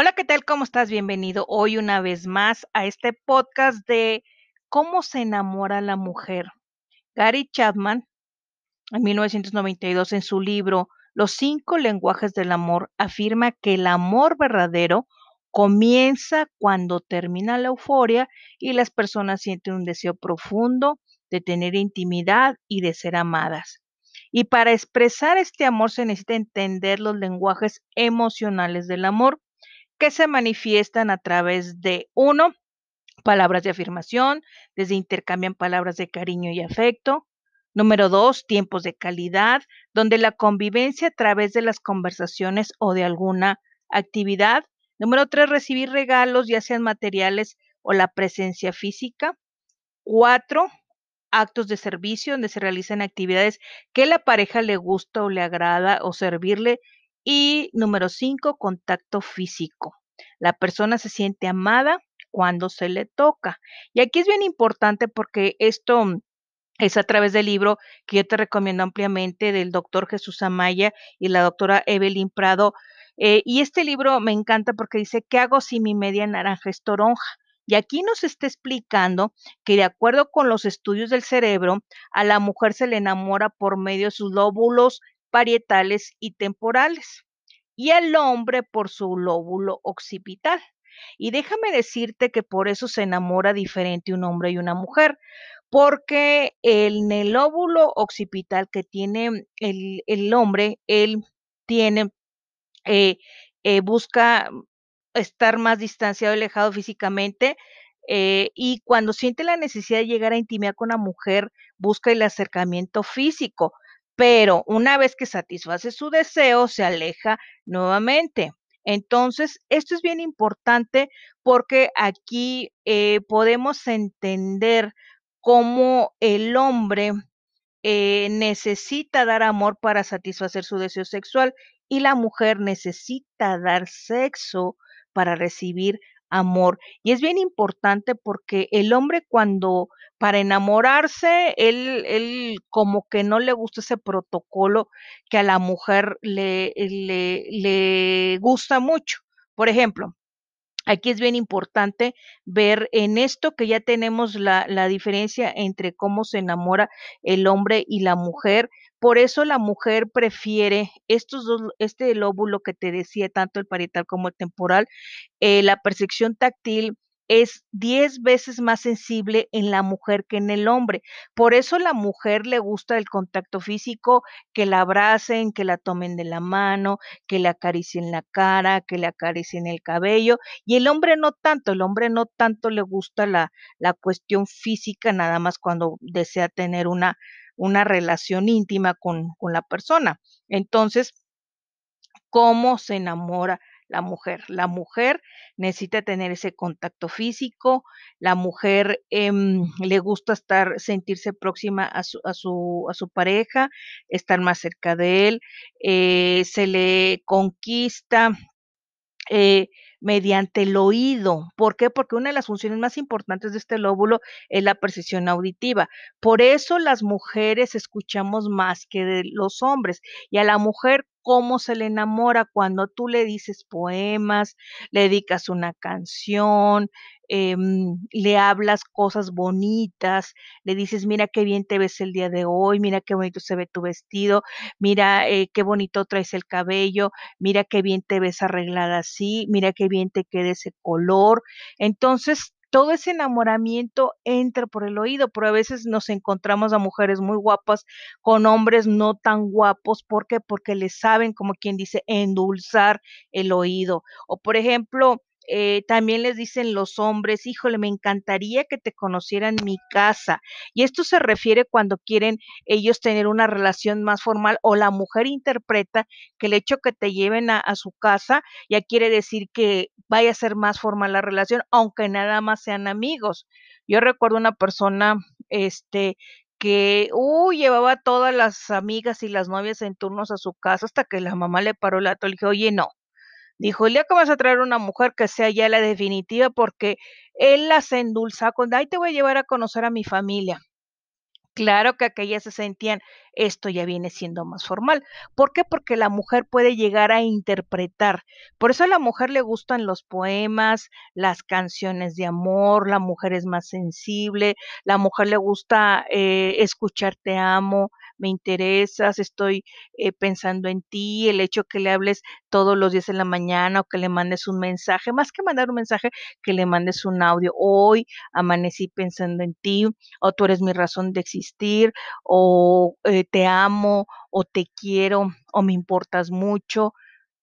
Hola, ¿qué tal? ¿Cómo estás? Bienvenido hoy una vez más a este podcast de cómo se enamora la mujer. Gary Chapman, en 1992, en su libro Los cinco lenguajes del amor, afirma que el amor verdadero comienza cuando termina la euforia y las personas sienten un deseo profundo de tener intimidad y de ser amadas. Y para expresar este amor se necesita entender los lenguajes emocionales del amor que se manifiestan a través de, uno, palabras de afirmación, desde intercambian palabras de cariño y afecto. Número dos, tiempos de calidad, donde la convivencia a través de las conversaciones o de alguna actividad. Número tres, recibir regalos, ya sean materiales o la presencia física. Cuatro, actos de servicio, donde se realizan actividades que la pareja le gusta o le agrada o servirle y número cinco, contacto físico. La persona se siente amada cuando se le toca. Y aquí es bien importante porque esto es a través del libro que yo te recomiendo ampliamente del doctor Jesús Amaya y la doctora Evelyn Prado. Eh, y este libro me encanta porque dice, ¿qué hago si mi media naranja es toronja? Y aquí nos está explicando que de acuerdo con los estudios del cerebro, a la mujer se le enamora por medio de sus lóbulos parietales y temporales, y al hombre por su lóbulo occipital. Y déjame decirte que por eso se enamora diferente un hombre y una mujer, porque en el lóbulo occipital que tiene el, el hombre, él tiene, eh, eh, busca estar más distanciado, alejado físicamente, eh, y cuando siente la necesidad de llegar a intimidad con una mujer, busca el acercamiento físico pero una vez que satisface su deseo, se aleja nuevamente. Entonces, esto es bien importante porque aquí eh, podemos entender cómo el hombre eh, necesita dar amor para satisfacer su deseo sexual y la mujer necesita dar sexo para recibir amor. Y es bien importante porque el hombre cuando para enamorarse, él, él como que no le gusta ese protocolo que a la mujer le, le, le gusta mucho. Por ejemplo, Aquí es bien importante ver en esto que ya tenemos la, diferencia entre cómo se enamora el hombre y la mujer. Por eso la mujer prefiere estos dos, este lóbulo que te decía, tanto el parietal como el temporal, eh, la percepción táctil es 10 veces más sensible en la mujer que en el hombre. Por eso la mujer le gusta el contacto físico, que la abracen, que la tomen de la mano, que le acaricien la cara, que le acaricien el cabello. Y el hombre no tanto, el hombre no tanto le gusta la, la cuestión física, nada más cuando desea tener una, una relación íntima con, con la persona. Entonces, ¿cómo se enamora? La mujer. La mujer necesita tener ese contacto físico, la mujer eh, le gusta estar, sentirse próxima a su, a su, a su pareja, estar más cerca de él, eh, se le conquista. Eh, mediante el oído. ¿Por qué? Porque una de las funciones más importantes de este lóbulo es la percepción auditiva. Por eso las mujeres escuchamos más que los hombres. Y a la mujer cómo se le enamora cuando tú le dices poemas, le dedicas una canción, eh, le hablas cosas bonitas, le dices, mira qué bien te ves el día de hoy, mira qué bonito se ve tu vestido, mira eh, qué bonito traes el cabello, mira qué bien te ves arreglada así, mira qué bien te queda ese color. Entonces, todo ese enamoramiento entra por el oído, pero a veces nos encontramos a mujeres muy guapas con hombres no tan guapos. ¿Por qué? Porque les saben, como quien dice, endulzar el oído. O por ejemplo, eh, también les dicen los hombres, híjole, me encantaría que te conocieran mi casa. Y esto se refiere cuando quieren ellos tener una relación más formal o la mujer interpreta que el hecho que te lleven a, su casa ya quiere decir que vaya a ser más formal la relación, aunque nada más sean amigos. Yo recuerdo una persona, este, que, uh, llevaba a todas las amigas y las novias en turnos a su casa hasta que la mamá le paró el ato y le dijo, oye, no, Dijo, el día que vas a traer una mujer que sea ya la definitiva, porque él las endulza con, ay, te voy a llevar a conocer a mi familia. Claro que aquellas se sentían esto ya viene siendo más formal. ¿Por qué? Porque la mujer puede llegar a interpretar. Por eso a la mujer le gustan los poemas, las canciones de amor, la mujer es más sensible, la mujer le gusta eh, escuchar te amo, me interesas, estoy eh, pensando en ti, el hecho que le hables todos los días en la mañana o que le mandes un mensaje, más que mandar un mensaje, que le mandes un audio. Hoy amanecí pensando en ti, o tú eres mi razón de existir, o eh, te amo, o te quiero, o me importas mucho.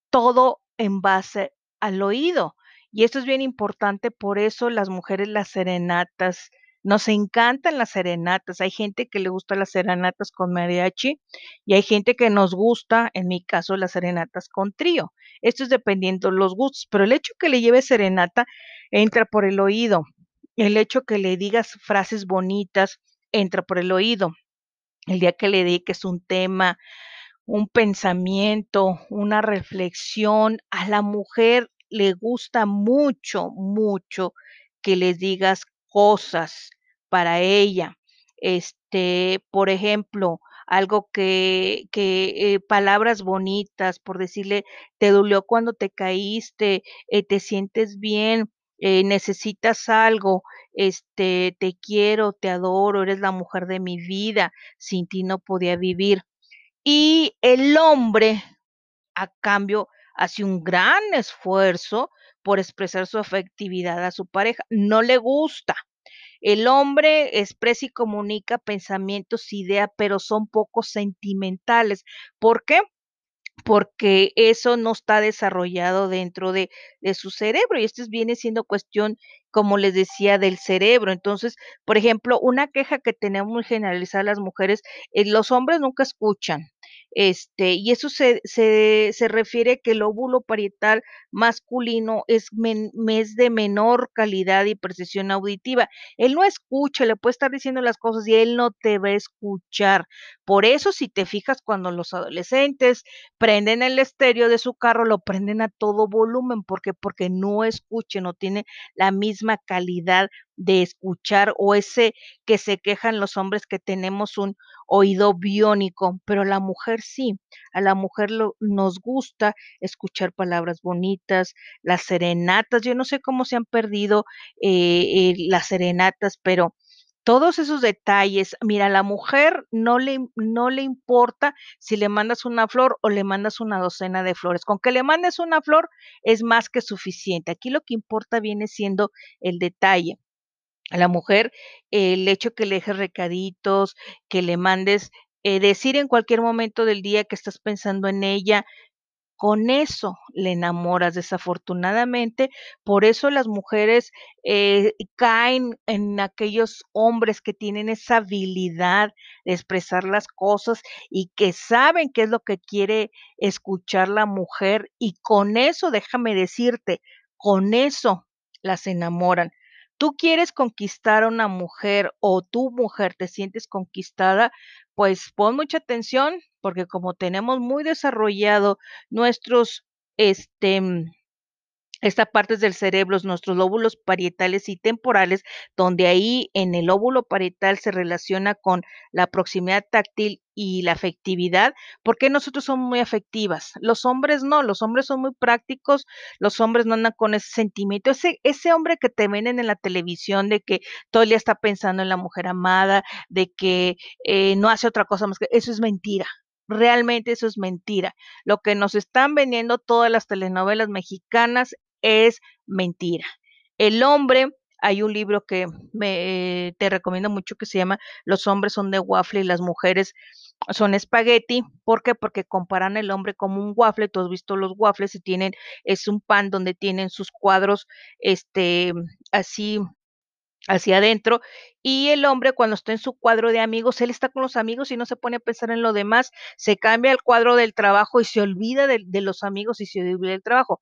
Todo en base al oído. Y esto es bien importante, por eso las mujeres las serenatas, nos encantan las serenatas. Hay gente que le gusta las serenatas con mariachi y hay gente que nos gusta, en mi caso, las serenatas con trío. Esto es dependiendo los gustos, pero el hecho que le lleve serenata entra por el oído. El hecho que le digas frases bonitas entra por el oído. El día que le dediques un tema, un pensamiento, una reflexión, a la mujer le gusta mucho, mucho que les digas cosas para ella. Este, por ejemplo, algo que, que eh, palabras bonitas, por decirle, te dolió cuando te caíste, eh, te sientes bien, eh, necesitas algo, este, te quiero, te adoro, eres la mujer de mi vida, sin ti no podía vivir. Y el hombre, a cambio, hace un gran esfuerzo por expresar su afectividad a su pareja. No le gusta. El hombre expresa y comunica pensamientos, ideas, pero son poco sentimentales. ¿Por qué? Porque eso no está desarrollado dentro de, su cerebro y esto viene siendo cuestión, como les decía, del cerebro. Entonces, por ejemplo, una queja que tenemos muy generalizada las mujeres, eh, los hombres nunca escuchan, este, y eso se, se, se refiere que el óvulo parietal masculino es, es de menor calidad y precisión auditiva. Él no escucha, le puede estar diciendo las cosas y él no te va a escuchar. Por eso, si te fijas, cuando los adolescentes prenden el estéreo de su carro, lo prenden a todo volumen. ¿Por qué? Porque no escuche, no tiene la misma calidad de escuchar o ese que se quejan los hombres que tenemos un oído biónico, pero la mujer sí, a la mujer nos gusta escuchar palabras bonitas, las serenatas, yo no sé cómo se han perdido eh, eh, las serenatas, pero todos esos detalles, mira, a la mujer no le, no le importa si le mandas una flor o le mandas una docena de flores. Con que le mandes una flor es más que suficiente. Aquí lo que importa viene siendo el detalle a la mujer el hecho que le dejes recaditos, que le mandes eh, decir en cualquier momento del día que estás pensando en ella, con eso le enamoras desafortunadamente, por eso las mujeres eh, caen en aquellos hombres que tienen esa habilidad de expresar las cosas y que saben qué es lo que quiere escuchar la mujer y con eso, déjame decirte, con eso las enamoran. Tú quieres conquistar a una mujer o tu mujer te sientes conquistada, pues pon mucha atención porque como tenemos muy desarrollado nuestros, este, esta parte del cerebro, nuestros lóbulos parietales y temporales, donde ahí en el óvulo parietal se relaciona con la proximidad táctil y la afectividad, porque nosotros somos muy afectivas, los hombres no, los hombres son muy prácticos, los hombres no andan con ese sentimiento, ese, ese hombre que te ven en la televisión de que todo el día está pensando en la mujer amada, de que eh, no hace otra cosa más que eso es mentira, Realmente eso es mentira. Lo que nos están vendiendo todas las telenovelas mexicanas es mentira. El hombre, hay un libro que me, te recomiendo mucho que se llama Los hombres son de waffle y las mujeres son espagueti. ¿Por qué? Porque comparan el hombre como un waffle. Tú has visto los waffles y tienen, es un pan donde tienen sus cuadros, este, así hacia adentro y el hombre cuando está en su cuadro de amigos, él está con los amigos y no se pone a pensar en lo demás, se cambia el cuadro del trabajo y se olvida de, de los amigos y se olvida del trabajo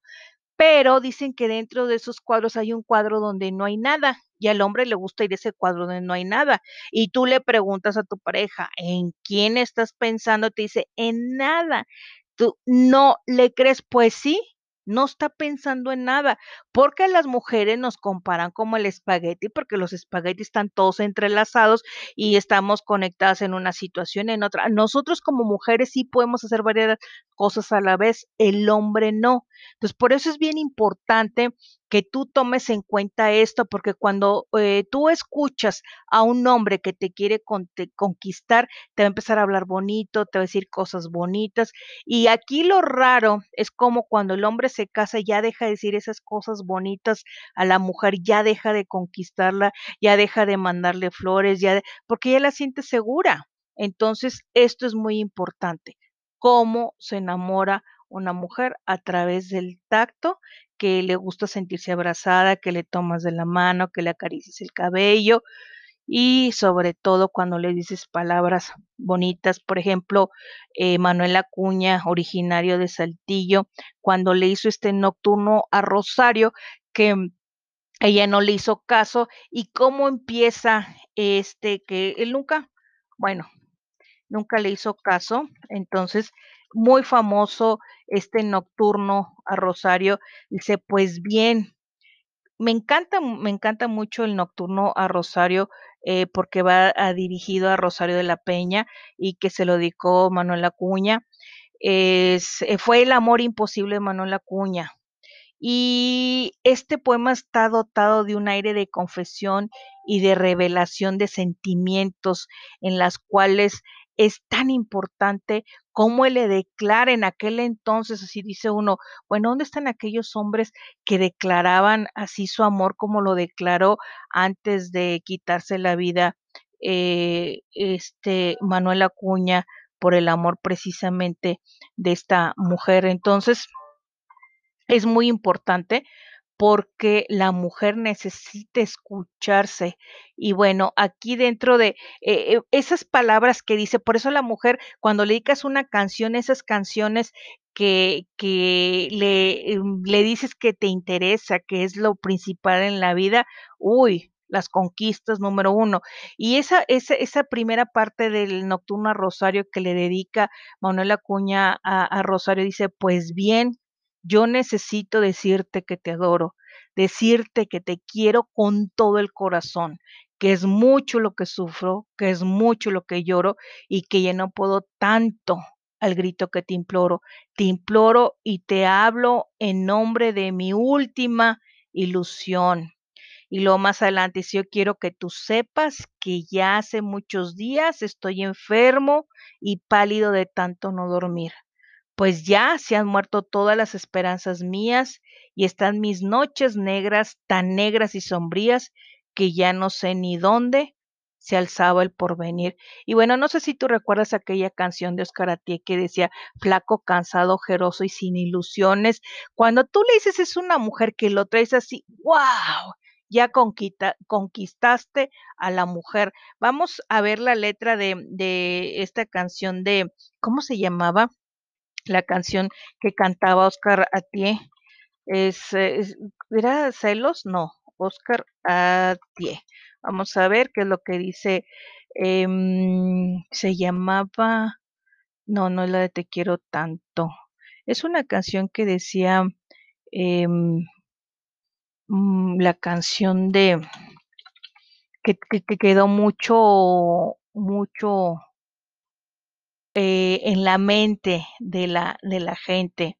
pero dicen que dentro de esos cuadros hay un cuadro donde no hay nada y al hombre le gusta ir a ese cuadro donde no hay nada. Y tú le preguntas a tu pareja, ¿en quién estás pensando? Te dice, en nada. Tú no le crees, pues sí, no está pensando en nada, porque las mujeres nos comparan como el espagueti, porque los espaguetis están todos entrelazados y estamos conectadas en una situación, en otra. Nosotros como mujeres sí podemos hacer varias cosas a la vez, el hombre no. Entonces, por eso es bien importante que tú tomes en cuenta esto, porque cuando eh, tú escuchas a un hombre que te quiere conquistar, te va a empezar a hablar bonito, te va a decir cosas bonitas. Y aquí lo raro es como cuando el hombre se casa, ya deja de decir esas cosas bonitas a la mujer, ya deja de conquistarla, ya deja de mandarle flores, ya porque ya la siente segura. Entonces, esto es muy importante. Cómo se enamora una mujer a través del tacto que le gusta sentirse abrazada, que le tomas de la mano, que le acaricies el cabello y sobre todo cuando le dices palabras bonitas. Por ejemplo, eh, Manuel Acuña, originario de Saltillo, cuando le hizo este nocturno a Rosario, que ella no le hizo caso y cómo empieza este que él nunca, bueno, nunca le hizo caso, entonces muy famoso este nocturno a Rosario. Dice, pues bien, me encanta, me encanta mucho el nocturno a Rosario eh, porque va dirigido a Rosario de la Peña y que se lo dedicó Manuel Acuña. Es, eh, fue el amor imposible de Manuel Acuña. Y este poema está dotado de un aire de confesión y de revelación de sentimientos en las cuales es tan importante cómo le declara en aquel entonces, así dice uno, bueno, ¿dónde están aquellos hombres que declaraban así su amor como lo declaró antes de quitarse la vida eh, este Manuel Acuña por el amor precisamente de esta mujer? Entonces, es muy importante porque la mujer necesita escucharse. Y bueno, aquí dentro de eh, eh, esas palabras que dice, por eso la mujer, cuando le dedicas una canción, esas canciones que, que le, em, le dices que te interesa, que es lo principal en la vida, uy, las conquistas número uno. Y esa, esa, esa primera parte del Nocturno a Rosario que le dedica Manuel Acuña a Rosario, dice, pues bien, yo necesito decirte que te adoro, decirte que te quiero con todo el corazón, que es mucho lo que sufro, que es mucho lo que lloro y que ya no puedo tanto al grito que te imploro. Te imploro y te hablo en nombre de mi última ilusión. Y luego más adelante, si yo quiero que tú sepas que ya hace muchos días estoy enfermo y pálido de tanto no dormir pues ya se han muerto todas las esperanzas mías y están mis noches negras, tan negras y sombrías, que ya no sé ni dónde se alzaba el porvenir. Y bueno, no sé si tú recuerdas aquella canción de Oscar Atié que decía, flaco, cansado, ojeroso y sin ilusiones. Cuando tú le dices es una mujer que lo traes así, wow, ya conquistaste a la mujer. Vamos a ver la letra de, de esta canción de, ¿cómo se llamaba? La canción que cantaba Oscar Atié. Es, es, ¿Era celos? No, Oscar Atié. Vamos a ver qué es lo que dice. Eh, se llamaba. No, no es la de Te quiero tanto. Es una canción que decía. Eh, la canción de. Que, que, que quedó mucho. Mucho eh, en la mente de la, de la gente.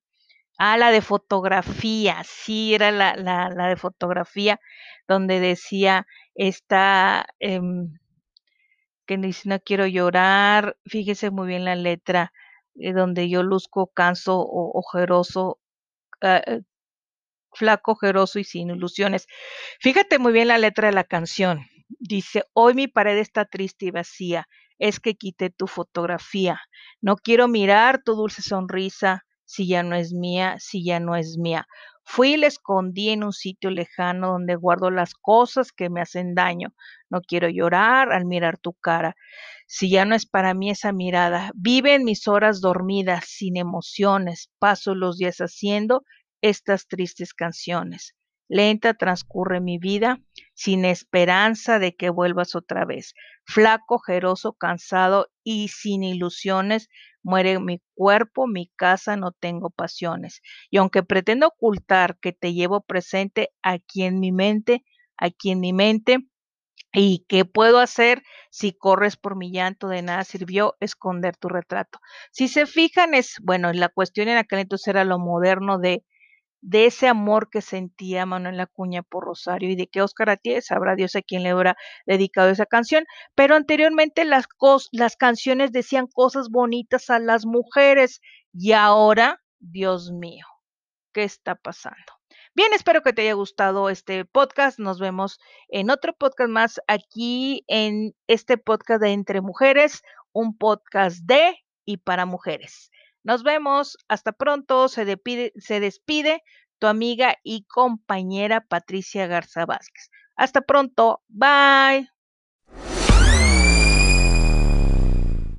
Ah, la de fotografía, sí, era la, la, la de fotografía, donde decía esta, eh, que dice, no quiero llorar, fíjese muy bien la letra, eh, donde yo luzco canso o ojeroso, eh, flaco, ojeroso y sin ilusiones. Fíjate muy bien la letra de la canción. Dice, hoy mi pared está triste y vacía, es que quité tu fotografía. No quiero mirar tu dulce sonrisa si ya no es mía, si ya no es mía. Fui y la escondí en un sitio lejano donde guardo las cosas que me hacen daño. No quiero llorar al mirar tu cara. Si ya no es para mí esa mirada, vive en mis horas dormidas, sin emociones. Paso los días haciendo estas tristes canciones. Lenta transcurre mi vida, sin esperanza de que vuelvas otra vez. Flaco, jeroso, cansado y sin ilusiones, Muere mi cuerpo, mi casa, no tengo pasiones. Y aunque pretendo ocultar que te llevo presente aquí en mi mente, aquí en mi mente, ¿Y qué puedo hacer si corres por mi llanto? De nada sirvió esconder tu retrato. Si se fijan, es, bueno, la cuestión en aquel entonces era lo moderno de, de ese amor que sentía Manuel Acuña por Rosario y de que Oscar Atié, sabrá Dios a quién le habrá dedicado esa canción, pero anteriormente las, las canciones decían cosas bonitas a las mujeres y ahora, Dios mío, ¿qué está pasando? Bien, espero que te haya gustado este podcast. Nos vemos en otro podcast más aquí en este podcast de Entre Mujeres, un podcast de y para mujeres. Nos vemos. Hasta pronto. Se, despide, se tu amiga y compañera Patricia Garza Vázquez. Hasta pronto. Bye.